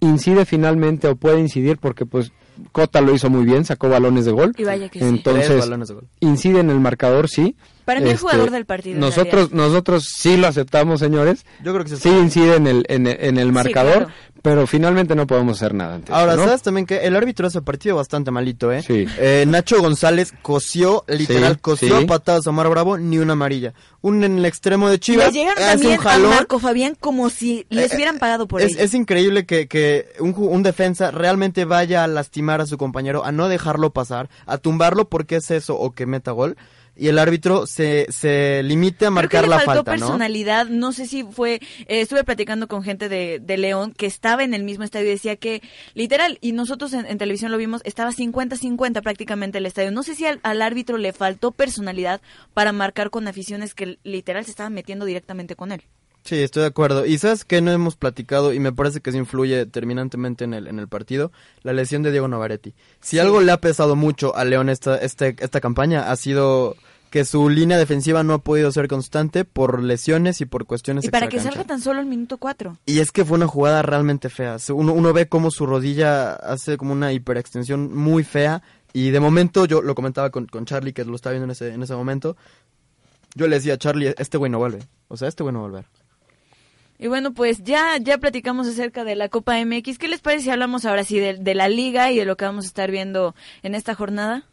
Incide finalmente o puede incidir porque pues Cota lo hizo muy bien, sacó balones de gol. Y vaya que sí. Entonces, balones de gol. incide en el marcador, sí. Para mí el Este, jugador del partido, Nosotros, nosotros sí lo aceptamos, señores. Yo creo que sí. Sí incide en el, en, el- en el marcador, claro. pero finalmente no podemos hacer nada ante Ahora, eso, ¿no? ¿sabes también que el árbitro hace partido bastante malito, eh? Sí. Eh, Nacho González cosió, literal, Sí, cosió patadas a Omar Bravo, ni una amarilla. Un en el extremo de Chivas, Le llegaron un también a jalón. Marco Fabián como si les Eh, hubieran pagado por es, ello. es increíble que, que un, ju- un defensa realmente vaya a lastimar a su compañero, a no dejarlo pasar, a tumbarlo porque es eso o que meta gol. Y el árbitro se, se limite a Creo marcar que le la faltó personalidad, no sé si fue, eh, estuve platicando con gente de, de León que estaba en el mismo estadio y decía que, literal, y nosotros en, en televisión lo vimos, estaba 50-50 prácticamente el estadio. No sé si al, al árbitro le faltó personalidad para marcar con aficiones que literal se estaban metiendo directamente con él. Sí, estoy de acuerdo. Y sabes que no hemos platicado y me parece que se influye determinantemente en el, en el partido, la lesión de Diego Navaretti. Si algo le ha pesado mucho a León esta, este, esta campaña ha sido que su línea defensiva no ha podido ser constante por lesiones y por cuestiones Y para que salga tan solo el minuto 4. Y es que fue una jugada realmente fea. Uno, uno ve cómo su rodilla hace como una hiperextensión muy fea. Y de momento, yo lo comentaba con, con Charlie, que lo estaba viendo en ese, en ese momento. Yo le decía a Charlie, este güey no vuelve. O sea, este güey no va a volver. Y bueno, pues ya, ya platicamos acerca de la Copa MX. ¿Qué les parece si hablamos ahora sí de, de la liga y de lo que vamos a estar viendo en esta jornada?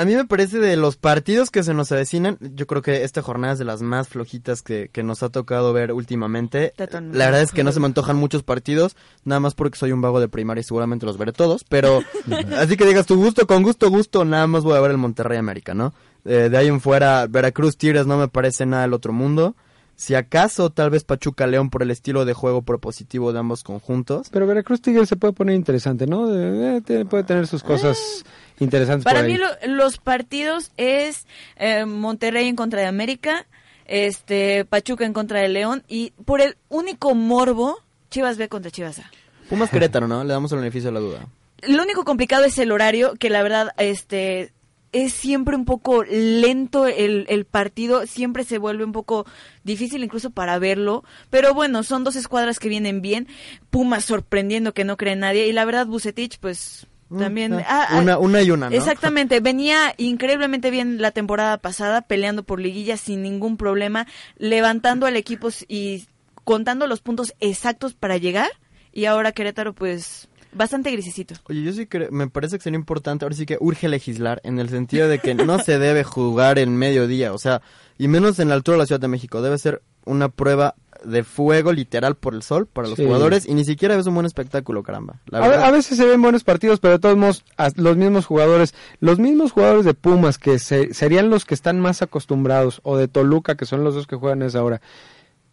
A mí me parece de los partidos que se nos avecinan, yo creo que esta jornada es de las más flojitas que, que nos ha tocado ver últimamente. La verdad es que no se me antojan muchos partidos, nada más porque soy un vago de primaria y seguramente los veré todos, pero así que digas tu gusto, con gusto, gusto, nada más voy a ver el Monterrey América, ¿no? Eh, de ahí en fuera, Veracruz Tigres no me parece nada del otro mundo. Si acaso, tal vez Pachuca León por el estilo de juego propositivo de ambos conjuntos. Pero Veracruz Tigres se puede poner interesante, ¿no? Eh, te- puede tener sus cosas interesantes Para por ahí. mí lo- los partidos es eh, Monterrey en contra de América, este Pachuca en contra de León y por el único morbo, Chivas B contra Chivas A. Pumas Querétaro, ¿no? Le damos el beneficio de la duda. Lo único complicado es el horario, que la verdad, este, es siempre un poco lento el, el partido, siempre se vuelve un poco difícil incluso para verlo, pero bueno, son dos escuadras que vienen bien, Pumas sorprendiendo que no cree nadie, y la verdad Bucetich, pues, también... Mm, ah, ah, una, una y una, ¿no? Exactamente, venía increíblemente bien la temporada pasada, peleando por liguilla sin ningún problema, levantando al equipo y contando los puntos exactos para llegar, y ahora Querétaro, pues, bastante grisecito. Oye, yo sí que me parece que sería importante, ahora sí que urge legislar en el sentido de que no se debe jugar en mediodía, o sea, y menos en la altura de la Ciudad de México, debe ser una prueba de fuego literal por el sol para los Sí. jugadores y ni siquiera es un buen espectáculo, caramba. La A, a veces se ven buenos partidos, pero de todos modos, a- los mismos jugadores, los mismos jugadores de Pumas, que se- serían los que están más acostumbrados, o de Toluca, que son los dos que juegan a esa hora,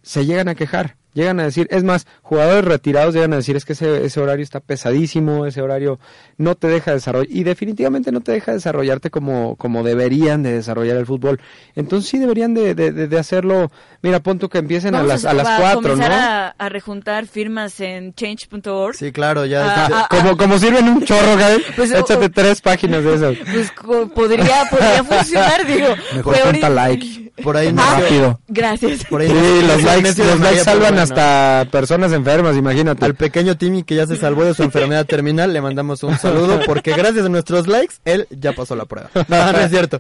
se llegan a quejar, llegan a decir, es más, jugadores retirados llegan a decir, es que ese, ese horario está pesadísimo, ese horario no te deja desarrollar, y definitivamente no te deja desarrollarte como, como deberían de desarrollar el fútbol. Entonces sí deberían de, de, hacerlo, mira, pon tú que empiecen a las, a las va cuatro, comenzar ¿no? a, a rejuntar firmas en change.org. Sí, claro, ya. Ah, ya- ah, Como, como sirven un chorro, Gaby. Pues, Échate tres páginas de esas. Pues podría, podría funcionar, digo. Mejor ahorita- like. por ahí Ah, nació- rápido. Gracias. Por ahí Sí, nació- los likes, los likes salvan bueno. Hasta personas enfermas, imagínate. Al pequeño Timmy que ya se salvó de su enfermedad terminal, le mandamos un saludo porque gracias a nuestros likes, él ya pasó la prueba. No, no es cierto.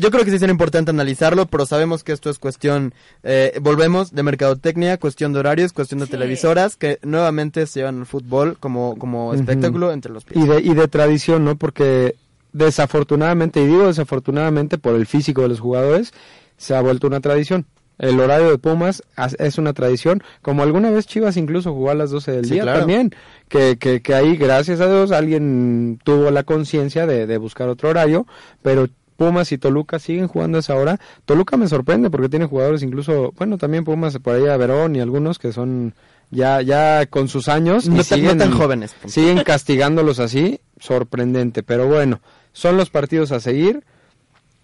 Yo creo que sí sería importante analizarlo, pero sabemos que esto es cuestión, eh, volvemos, de mercadotecnia, cuestión de horarios, cuestión de Sí. televisoras, que nuevamente se llevan el fútbol como, como espectáculo entre los pies. y, de, y de tradición, ¿no? Porque desafortunadamente, y digo desafortunadamente por el físico de los jugadores, se ha vuelto una tradición. El horario de Pumas as- es una tradición, como alguna vez Chivas incluso jugó a las 12 del Sí, día claro. también, que, que, que ahí gracias a Dios alguien tuvo la conciencia de, de buscar otro horario, pero Pumas y Toluca siguen jugando a esa hora. Toluca me sorprende porque tiene jugadores incluso, bueno, también Pumas por ahí a Verón y algunos que son ya ya con sus años y No no siguen, tan jóvenes, siguen castigándolos así, sorprendente, pero bueno, son los partidos a seguir.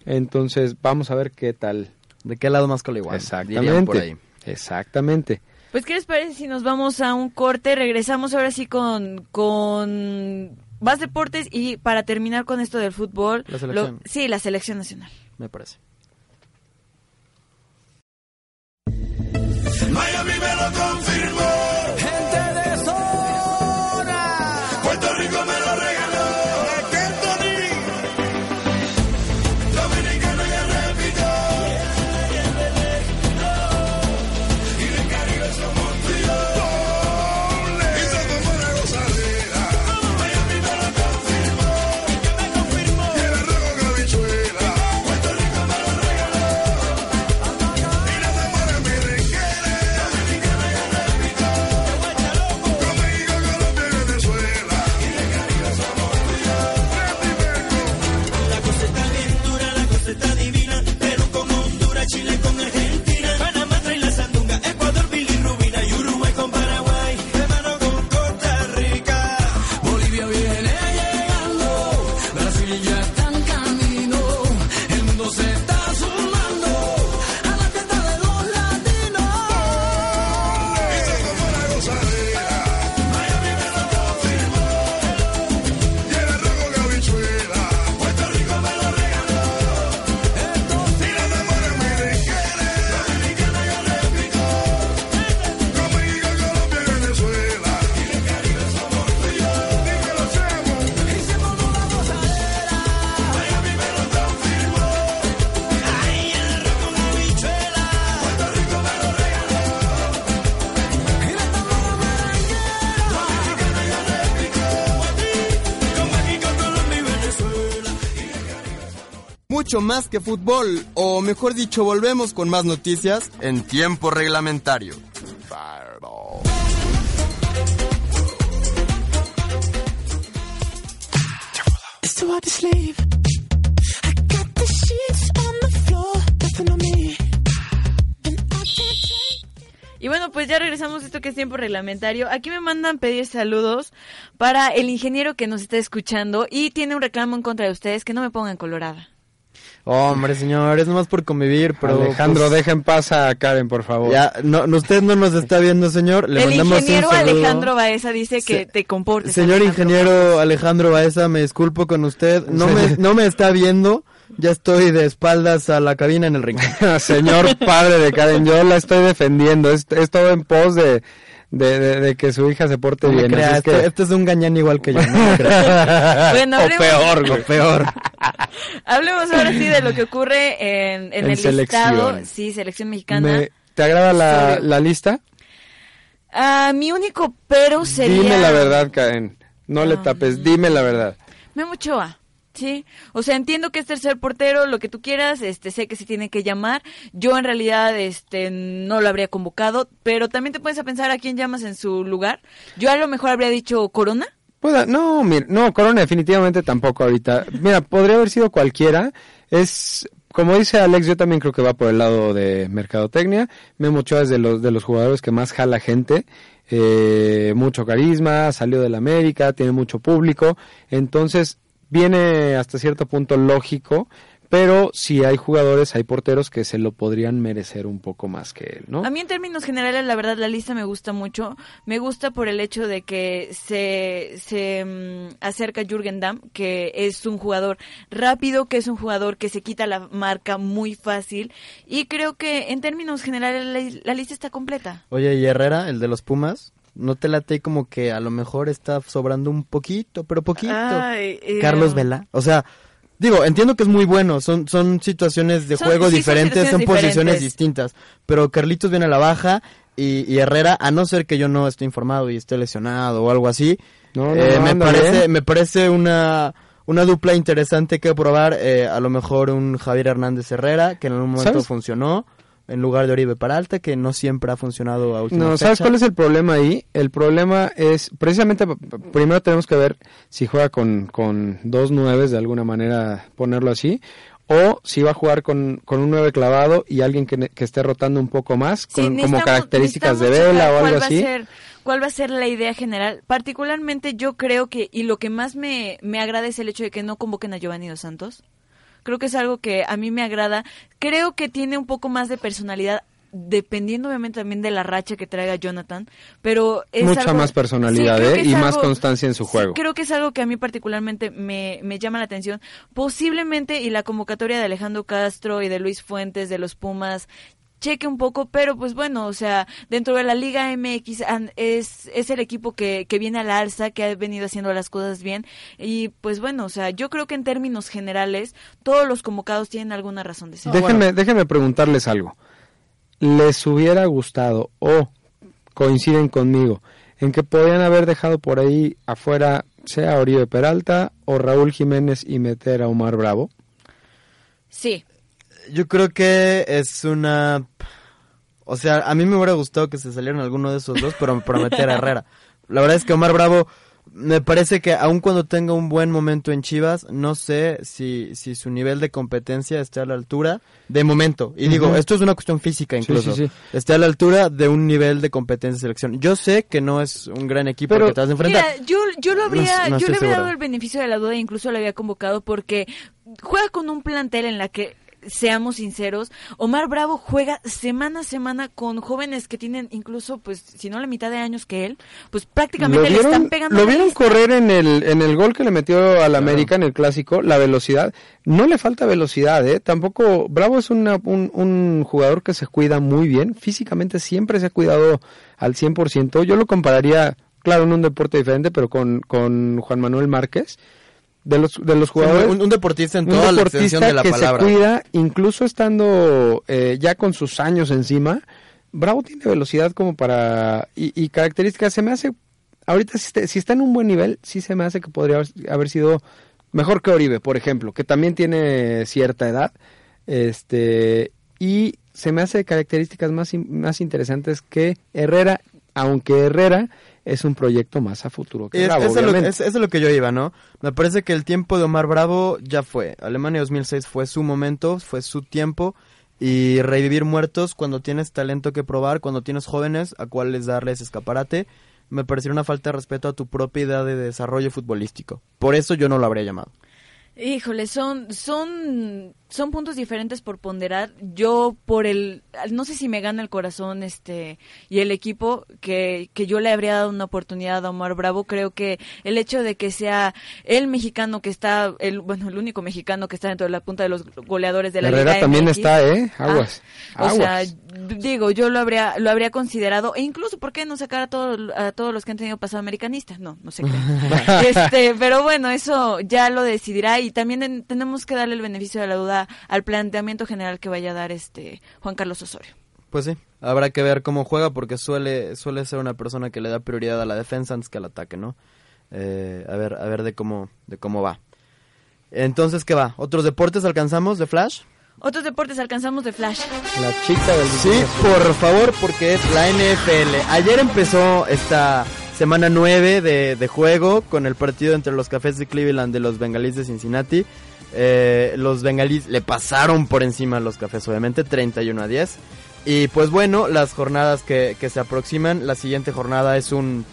Entonces, vamos a ver qué tal. ¿De qué lado más igual? Exactamente. por ahí. Exactamente. Pues, ¿qué les parece si nos vamos a un corte? Regresamos ahora sí con, con más deportes y para terminar con esto del fútbol. La selección. lo- sí, la selección nacional. Me parece. Miami me lo confirmó. Mucho más que fútbol, o mejor dicho, volvemos con más noticias en tiempo reglamentario. Y bueno, pues ya regresamos a esto que es tiempo reglamentario. Aquí me mandan pedir saludos para el ingeniero que nos está escuchando y tiene un reclamo en contra de ustedes que no me pongan colorada. Hombre, señor, es nomás por convivir, pero... Alejandro, pues, deja en paz a Karen, por favor. Ya, no, no, usted no nos está viendo, señor. Le el un ingeniero. Alejandro Baeza dice que Se- te comportes. Señor Alejandro. ingeniero Alejandro Baeza, me disculpo con usted. No me, no me está viendo. Ya estoy de espaldas a la cabina en el rincón. Señor padre de Karen, yo la estoy defendiendo. Es, es todo en pos de, de, de- de que su hija se porte No bien. crea, así es este, que- este es un gañán igual que yo. no. Bueno, o hablemos- peor, güey. O peor. Hablemos ahora sí de lo que ocurre en, en En el selección. listado. Sí, selección mexicana. Me- ¿Te agrada la, la lista? Ah, mi único pero sería... Dime la verdad, Karen. No le Ah. tapes, dime la verdad. Memo Ochoa. Sí, o sea, entiendo que es tercer portero, lo que tú quieras, este, sé que se tiene que llamar. Yo en realidad, este, no lo habría convocado, pero también te puedes pensar a quién llamas en su lugar. Yo a lo mejor habría dicho Corona. Pueda- no, mira, no, Corona definitivamente tampoco ahorita. Mira, podría haber sido cualquiera. Es, como dice Alex, yo también creo que va por el lado de mercadotecnia. Memo Ochoa es de los, de los jugadores que más jala gente. Eh, mucho carisma, salió del América, tiene mucho público. Entonces, viene hasta cierto punto lógico. Pero si hay jugadores, hay porteros que se lo podrían merecer un poco más que él, ¿no? A mí en términos generales, la verdad, la lista me gusta mucho. Me gusta por el hecho de que se, se mm, acerca Jürgen Damm, que es un jugador rápido, que es un jugador que se quita la marca muy fácil. Y creo que en términos generales la, la lista está completa. Oye, y Herrera, el de los Pumas, no te late como que a lo mejor está sobrando un poquito, pero poquito. Ay, eh, Carlos Vela. O sea, digo, entiendo que es muy bueno, son, son situaciones de Son- juego sí, diferentes, son, posiciones diferentes. distintas. Pero Carlitos viene a la baja y, y Herrera, a no ser que yo no esté informado y esté lesionado o algo así, No, no, eh, no, me, parece, bien. me parece una, una dupla interesante que probar. eh, a lo mejor un Javier Hernández Herrera, que en algún momento ¿Sabes? funcionó. En lugar de Oribe Peralta, que no siempre ha funcionado a última No, fecha. ¿sabes cuál es el problema ahí? El problema es, precisamente, primero tenemos que ver si juega con, con dos nueves, de alguna manera ponerlo así, o si va a jugar con, con un nueve clavado y alguien que, ne- que esté rotando un poco más, Sí, con, como características de vela o cuál algo va a así. ser- ¿Cuál va a ser la idea general? Particularmente yo creo que, y lo que más me, me agrada es el hecho de que no convoquen a Giovanni Dos Santos. Creo que es algo que a mí me agrada. Creo que tiene un poco más de personalidad, dependiendo obviamente también de la racha que traiga Jonathan, pero es Mucha algo- más personalidad, Sí, ¿eh? Y más constancia en su sí, juego. creo que es algo que a mí particularmente me, me llama la atención. Posiblemente, y la convocatoria de Alejandro Castro y de Luis Fuentes de los Pumas cheque un poco, pero pues bueno, o sea, dentro de la Liga MX es, es el equipo que, que viene a la alza, que ha venido haciendo las cosas bien y pues bueno, o sea, yo creo que en términos generales todos los convocados tienen alguna razón de ser. déjenme, déjenme preguntarles algo. ¿Les hubiera gustado o coinciden conmigo en que podían haber dejado por ahí afuera sea Oribe Peralta o Raúl Jiménez y meter a Omar Bravo? Sí, Yo creo que es una... O sea, a mí me hubiera gustado que se salieran alguno de esos dos, pero para meter a Herrera. La verdad es que Omar Bravo, me parece que aun cuando tenga un buen momento en Chivas, no sé si, si su nivel de competencia esté a la altura de momento. Y digo, esto es una cuestión física incluso. sí, sí. Esté a la altura de un nivel de competencia de selección. Yo sé que no es un gran equipo Pero- al que te vas a enfrentar. Mira, yo, yo lo habría, No- no yo le habría seguro. dado el beneficio de la duda, incluso lo había convocado porque juega con un plantel en la que seamos sinceros, Omar Bravo juega semana a semana con jóvenes que tienen incluso, pues, si no la mitad de años que él, pues prácticamente le están pegando. lo vieron correr en el, en el gol que le metió al América en el clásico, la velocidad. No le falta velocidad, ¿eh? Tampoco, Bravo es una- un, un jugador que se cuida muy bien, físicamente siempre se ha cuidado al 100%. Yo lo compararía, claro, en un deporte diferente, pero con, con Juan Manuel Márquez. De los, de los jugadores, un, un deportista en un toda la extensión deportista de la que palabra. se cuida, incluso estando eh, ya con sus años encima. Bravo tiene velocidad como para... Y, y características, se me hace... Ahorita si está, si está en un buen nivel, sí se me hace que podría haber, haber sido mejor que Oribe, por ejemplo, que también tiene cierta edad. Este Y se me hace características más, más interesantes que Herrera, aunque Herrera es un proyecto más a futuro que Es- Bravo, eso, es lo, obviamente. es- eso es lo que yo iba, ¿no? Me parece que el tiempo de Omar Bravo ya fue. Alemania 2006 fue su momento, fue su tiempo. Y revivir muertos cuando tienes talento que probar, cuando tienes jóvenes a cuales darles escaparate, me parecería una falta de respeto a tu propia idea de desarrollo futbolístico. Por eso yo no lo habría llamado. Híjole, son, son, son puntos diferentes por ponderar. Yo por el, no sé si me gana el corazón este y el equipo que, que yo le habría dado una oportunidad a Omar Bravo. Creo que el hecho de que sea el mexicano que está, el, bueno, el único mexicano que está dentro de la punta de los goleadores de la Herrera Liga también MX. está, ¿eh? Aguas. Ah, o sea, Aguas. digo, yo lo habría, lo habría considerado, e incluso, ¿por qué no sacar a todos, a todos los que han tenido pasado americanista? No, no sé qué. este, pero bueno, eso ya lo decidirá y también en- tenemos que darle el beneficio de la duda al planteamiento general que vaya a dar este Juan Carlos Osorio. Pues sí, habrá que ver cómo juega porque suele suele ser una persona que le da prioridad a la defensa antes que al ataque, ¿no? Eh, a ver, a ver de cómo de cómo va. Entonces, ¿qué va? ¿Otros deportes alcanzamos de Flash? Otros deportes alcanzamos de Flash. La chica del Sí, por favor, porque es la NFL. Ayer empezó esta semana 9 de, de juego con el partido entre los Cafés de Cleveland y los Bengalíes de Cincinnati. Eh, los Bengalíes le pasaron por encima a los Cafés, obviamente, 31 a 10. Y pues bueno, las jornadas que, que se aproximan, la siguiente jornada es un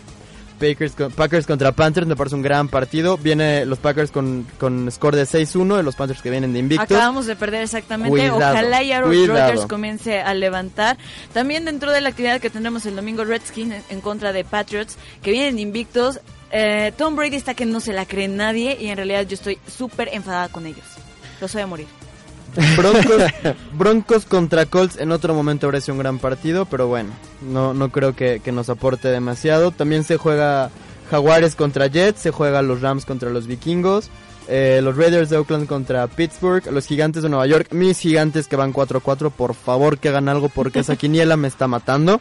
Packers, Packers contra Panthers, me parece un gran partido. Viene los Packers con, con score de 6-1, los Panthers que vienen de invictos. Acabamos de perder exactamente. Cuidado, Ojalá y Aaron. Rodgers comience a levantar. También dentro de la actividad que tendremos el domingo, Redskins en- en contra de Patriots, que vienen invictos. Eh, Tom Brady está que no se la cree nadie y en realidad yo estoy súper enfadada con ellos. Los voy a morir. Broncos, Broncos contra Colts en otro momento habría sido un gran partido, pero bueno, no, no creo que, que nos aporte demasiado. También se juega Jaguares contra Jets, se juega los Rams contra los Vikingos, eh, los Raiders de Oakland contra Pittsburgh, los Gigantes de Nueva York, mis Gigantes que van 4-4, por favor que hagan algo porque esa quiniela me está matando.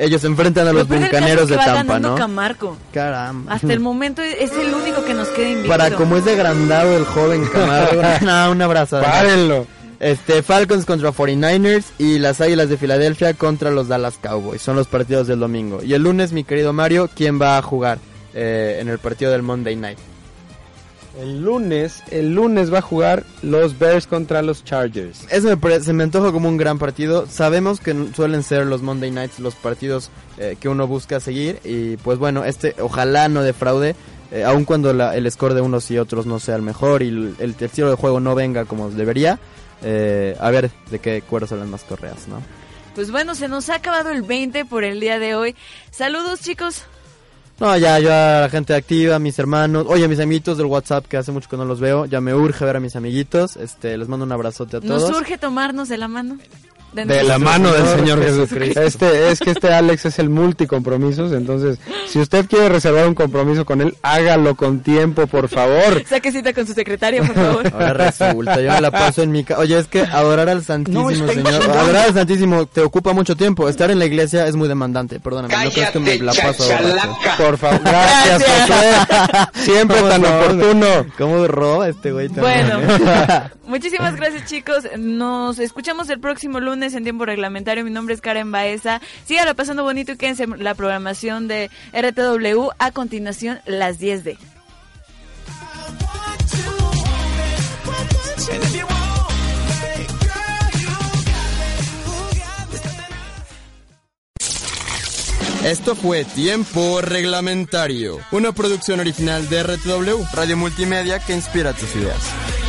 Ellos se enfrentan a los Bucaneros es que de Tampa, ¿no? Camargo. Caramba. Hasta el momento es el único que nos queda invicto. Para como es degrandado el joven Camargo, no, un abrazo. Párenlo. Este, Falcons contra 49ers y las Águilas de Filadelfia contra los Dallas Cowboys. Son los partidos del domingo. Y el lunes, mi querido Mario, ¿quién va a jugar eh, en el partido del Monday Night? El lunes, el lunes va a jugar los Bears contra los Chargers. Eso me pare- se me antoja como un gran partido. Sabemos que suelen ser los Monday Nights los partidos eh, que uno busca seguir. Y pues bueno, este ojalá no defraude. eh, aun cuando la- el score de unos y otros no sea el mejor y el, el estilo de juego no venga como debería. eh, a ver de qué cuero son las más correas, ¿no? Pues bueno, se nos ha acabado el 20 por el día de hoy. Saludos, chicos. No, ya, yo a la gente activa, a mis hermanos, oye, a mis amiguitos del WhatsApp que hace mucho que no los veo, ya me urge ver a mis amiguitos, este, les mando un abrazote a Nos todos. urge tomarnos de la mano. De la mano del Señor. Jesucristo. Este, es que este Alex es el multicompromisos, entonces, si usted quiere reservar un compromiso con él, hágalo con tiempo, por favor. Saque cita con su secretaria, por favor. Ahora resulta, yo me la paso en mi casa. Oye, es que adorar al Santísimo No, Señor, chingando. adorar al Santísimo te ocupa mucho tiempo. Estar en la iglesia es muy demandante, perdóname. no crees que me la paso borracho. Por favor, gracias, Josué. Siempre tan oportuno. ¿Cómo roba este güey también? Bueno, muchísimas gracias chicos. Nos escuchamos el próximo lunes en tiempo reglamentario. Mi nombre es Karen Baeza. Síganla pasando bonito y quédense en la programación de RTW. A continuación, las 10 de. Esto fue Tiempo Reglamentario, una producción original de RTW, Radio Multimedia que inspira tus ideas.